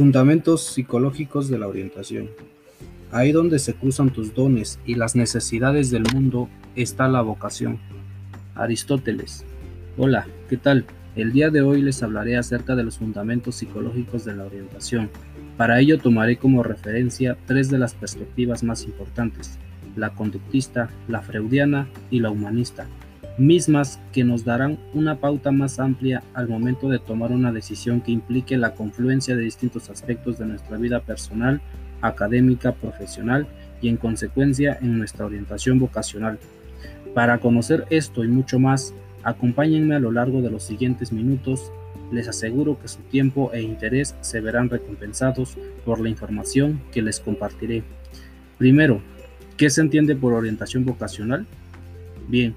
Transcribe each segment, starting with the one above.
Fundamentos psicológicos de la orientación. Ahí donde se cruzan tus dones y las necesidades del mundo está la vocación. Aristóteles. Hola, ¿qué tal? El día de hoy les hablaré acerca de los fundamentos psicológicos de la orientación. Para ello tomaré como referencia tres de las perspectivas más importantes, la conductista, la freudiana y la humanista, mismas que nos darán una pauta más amplia al momento de tomar una decisión que implique la confluencia de distintos aspectos de nuestra vida personal, académica, profesional y en consecuencia en nuestra orientación vocacional. Para conocer esto y mucho más, acompáñenme a lo largo de los siguientes minutos. Les aseguro que su tiempo e interés se verán recompensados por la información que les compartiré. Primero, ¿qué se entiende por orientación vocacional? Bien,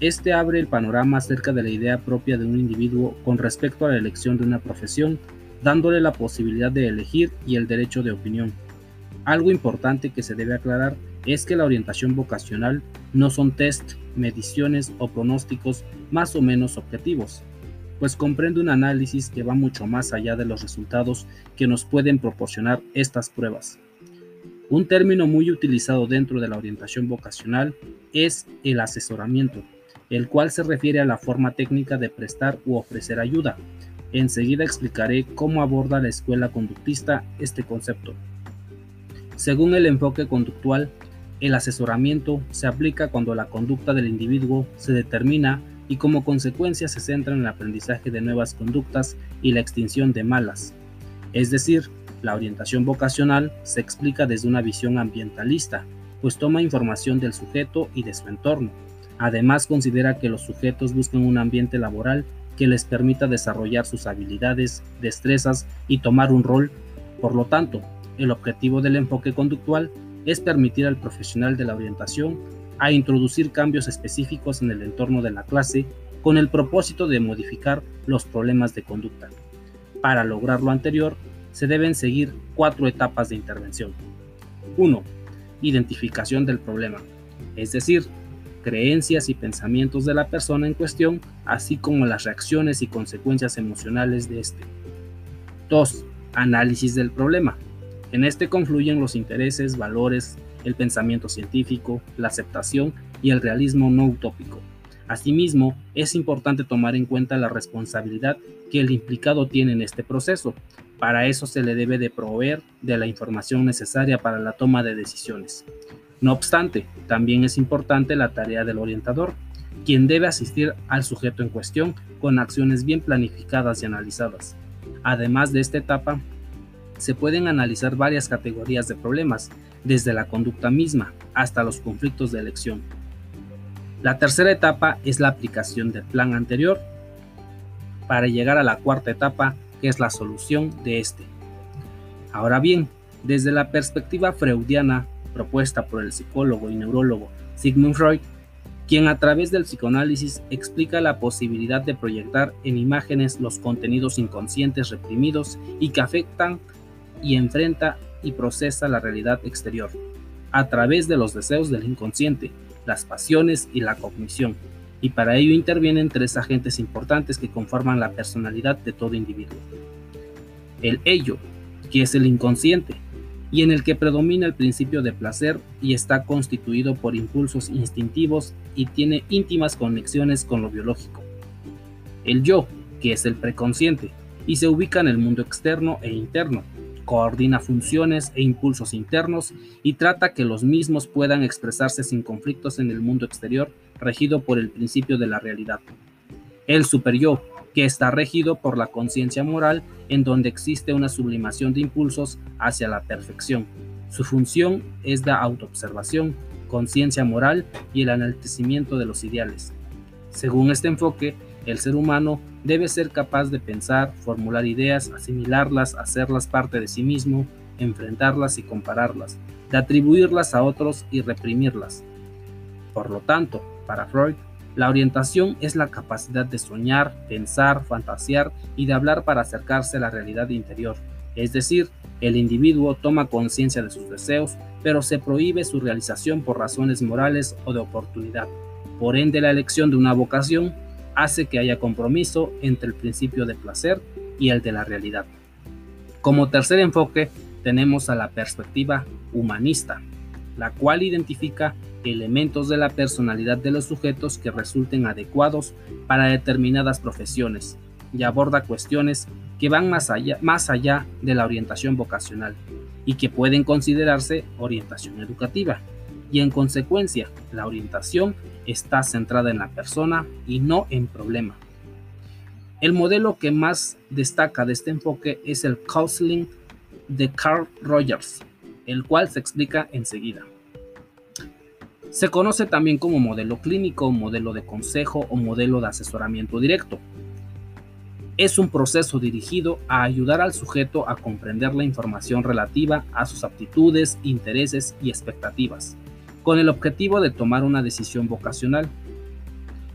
este abre el panorama acerca de la idea propia de un individuo con respecto a la elección de una profesión, dándole la posibilidad de elegir y el derecho de opinión. Algo importante que se debe aclarar es que la orientación vocacional no son test, mediciones o pronósticos más o menos objetivos, pues comprende un análisis que va mucho más allá de los resultados que nos pueden proporcionar estas pruebas. Un término muy utilizado dentro de la orientación vocacional es el asesoramiento, el cual se refiere a la forma técnica de prestar u ofrecer ayuda. Enseguida explicaré cómo aborda la escuela conductista este concepto. Según el enfoque conductual, el asesoramiento se aplica cuando la conducta del individuo se determina y como consecuencia se centra en el aprendizaje de nuevas conductas y la extinción de malas. Es decir, la orientación vocacional se explica desde una visión ambientalista, pues toma información del sujeto y de su entorno, Además, considera que los sujetos buscan un ambiente laboral que les permita desarrollar sus habilidades, destrezas y tomar un rol. Por lo tanto, el objetivo del enfoque conductual es permitir al profesional de la orientación a introducir cambios específicos en el entorno de la clase con el propósito de modificar los problemas de conducta. Para lograr lo anterior, se deben seguir cuatro etapas de intervención. 1. Identificación del problema, es decir, creencias y pensamientos de la persona en cuestión, así como las reacciones y consecuencias emocionales de este. 2. Análisis del problema. En este confluyen los intereses, valores, el pensamiento científico, la aceptación y el realismo no utópico. Asimismo, es importante tomar en cuenta la responsabilidad que el implicado tiene en este proceso. Para eso se le debe de proveer de la información necesaria para la toma de decisiones. No obstante, también es importante la tarea del orientador, quien debe asistir al sujeto en cuestión con acciones bien planificadas y analizadas. Además de esta etapa, se pueden analizar varias categorías de problemas, desde la conducta misma hasta los conflictos de elección. La tercera etapa es la aplicación del plan anterior para llegar a la cuarta etapa, que es la solución de este. Ahora bien, desde la perspectiva freudiana, propuesta por el psicólogo y neurólogo Sigmund Freud, quien a través del psicoanálisis explica la posibilidad de proyectar en imágenes los contenidos inconscientes reprimidos y que afectan y enfrenta y procesa la realidad exterior, a través de los deseos del inconsciente, las pasiones y la cognición, y para ello intervienen tres agentes importantes que conforman la personalidad de todo individuo. El ello, que es el inconsciente, y en el que predomina el principio de placer y está constituido por impulsos instintivos y tiene íntimas conexiones con lo biológico. El yo, que es el preconsciente, y se ubica en el mundo externo e interno, coordina funciones e impulsos internos y trata que los mismos puedan expresarse sin conflictos en el mundo exterior, regido por el principio de la realidad. El superyo, que está regido por la conciencia moral en donde existe una sublimación de impulsos hacia la perfección. Su función es la autoobservación, conciencia moral y el enaltecimiento de los ideales. Según este enfoque, el ser humano debe ser capaz de pensar, formular ideas, asimilarlas, hacerlas parte de sí mismo, enfrentarlas y compararlas, de atribuirlas a otros y reprimirlas. Por lo tanto, para Freud, la orientación es la capacidad de soñar, pensar, fantasear y de hablar para acercarse a la realidad interior. Es decir, el individuo toma conciencia de sus deseos, pero se prohíbe su realización por razones morales o de oportunidad. Por ende, la elección de una vocación hace que haya compromiso entre el principio de placer y el de la realidad. Como tercer enfoque tenemos a la perspectiva humanista, la cual identifica elementos de la personalidad de los sujetos que resulten adecuados para determinadas profesiones y aborda cuestiones que van más allá, más allá de la orientación vocacional y que pueden considerarse orientación educativa. Y en consecuencia, la orientación está centrada en la persona y no en problema. El modelo que más destaca de este enfoque es el counseling de Carl Rogers, el cual se explica enseguida. Se conoce también como modelo clínico, modelo de consejo o modelo de asesoramiento directo. Es un proceso dirigido a ayudar al sujeto a comprender la información relativa a sus aptitudes, intereses y expectativas, con el objetivo de tomar una decisión vocacional.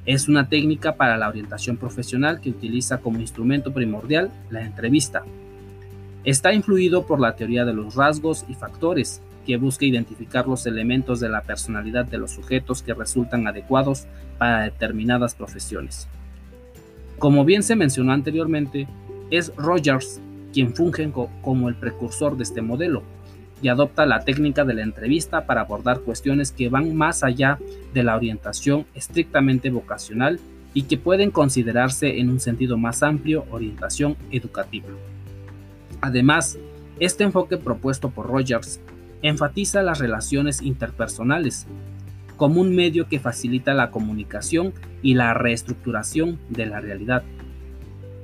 Es una técnica para la orientación profesional que utiliza como instrumento primordial la entrevista, Está influido por la teoría de los rasgos y factores, que busca identificar los elementos de la personalidad de los sujetos que resultan adecuados para determinadas profesiones. Como bien se mencionó anteriormente, es Rogers quien funge como el precursor de este modelo y adopta la técnica de la entrevista para abordar cuestiones que van más allá de la orientación estrictamente vocacional y que pueden considerarse en un sentido más amplio orientación educativa. Además, este enfoque propuesto por Rogers enfatiza las relaciones interpersonales como un medio que facilita la comunicación y la reestructuración de la realidad.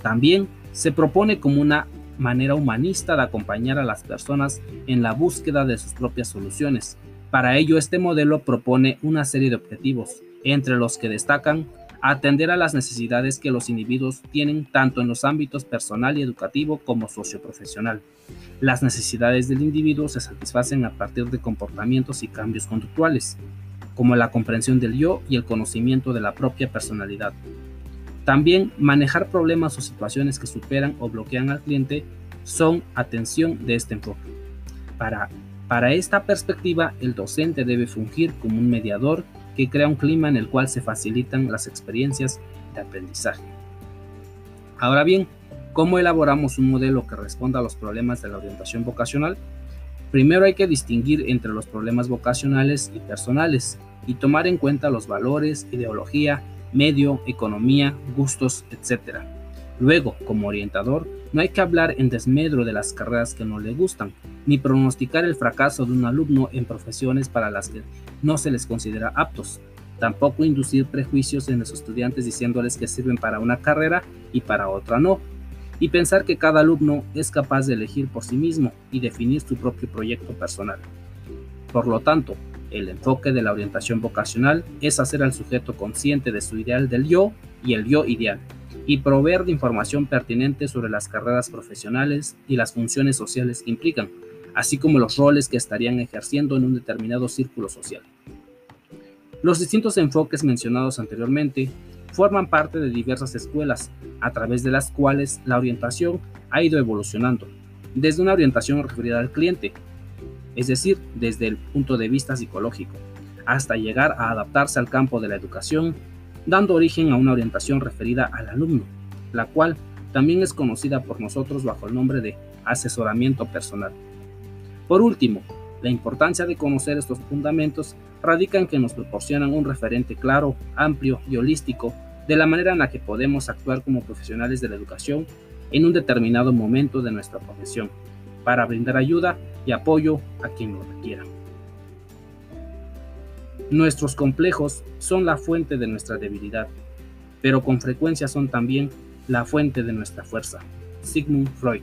También se propone como una manera humanista de acompañar a las personas en la búsqueda de sus propias soluciones. Para ello, este modelo propone una serie de objetivos, entre los que destacan atender a las necesidades que los individuos tienen tanto en los ámbitos personal y educativo como socioprofesional. Las necesidades del individuo se satisfacen a partir de comportamientos y cambios conductuales, como la comprensión del yo y el conocimiento de la propia personalidad. También manejar problemas o situaciones que superan o bloquean al cliente son atención de este enfoque. Para, para esta perspectiva, el docente debe fungir como un mediador que crea un clima en el cual se facilitan las experiencias de aprendizaje. Ahora bien, ¿cómo elaboramos un modelo que responda a los problemas de la orientación vocacional? Primero hay que distinguir entre los problemas vocacionales y personales y tomar en cuenta los valores, ideología, medio, economía, gustos, etc. Luego, como orientador, no hay que hablar en desmedro de las carreras que no le gustan, ni pronosticar el fracaso de un alumno en profesiones para las que no se les considera aptos. Tampoco inducir prejuicios en los estudiantes diciéndoles que sirven para una carrera y para otra no. Y pensar que cada alumno es capaz de elegir por sí mismo y definir su propio proyecto personal. Por lo tanto, el enfoque de la orientación vocacional es hacer al sujeto consciente de su ideal del yo y el yo ideal, y proveer de información pertinente sobre las carreras profesionales y las funciones sociales que implican, así como los roles que estarían ejerciendo en un determinado círculo social. Los distintos enfoques mencionados anteriormente forman parte de diversas escuelas, a través de las cuales la orientación ha ido evolucionando, desde una orientación referida al cliente, es decir, desde el punto de vista psicológico, hasta llegar a adaptarse al campo de la educación dando origen a una orientación referida al alumno, la cual también es conocida por nosotros bajo el nombre de asesoramiento personal. Por último, la importancia de conocer estos fundamentos radica en que nos proporcionan un referente claro, amplio y holístico de la manera en la que podemos actuar como profesionales de la educación en un determinado momento de nuestra profesión, para brindar ayuda y apoyo a quien lo requiera. Nuestros complejos son la fuente de nuestra debilidad, pero con frecuencia son también la fuente de nuestra fuerza. Sigmund Freud.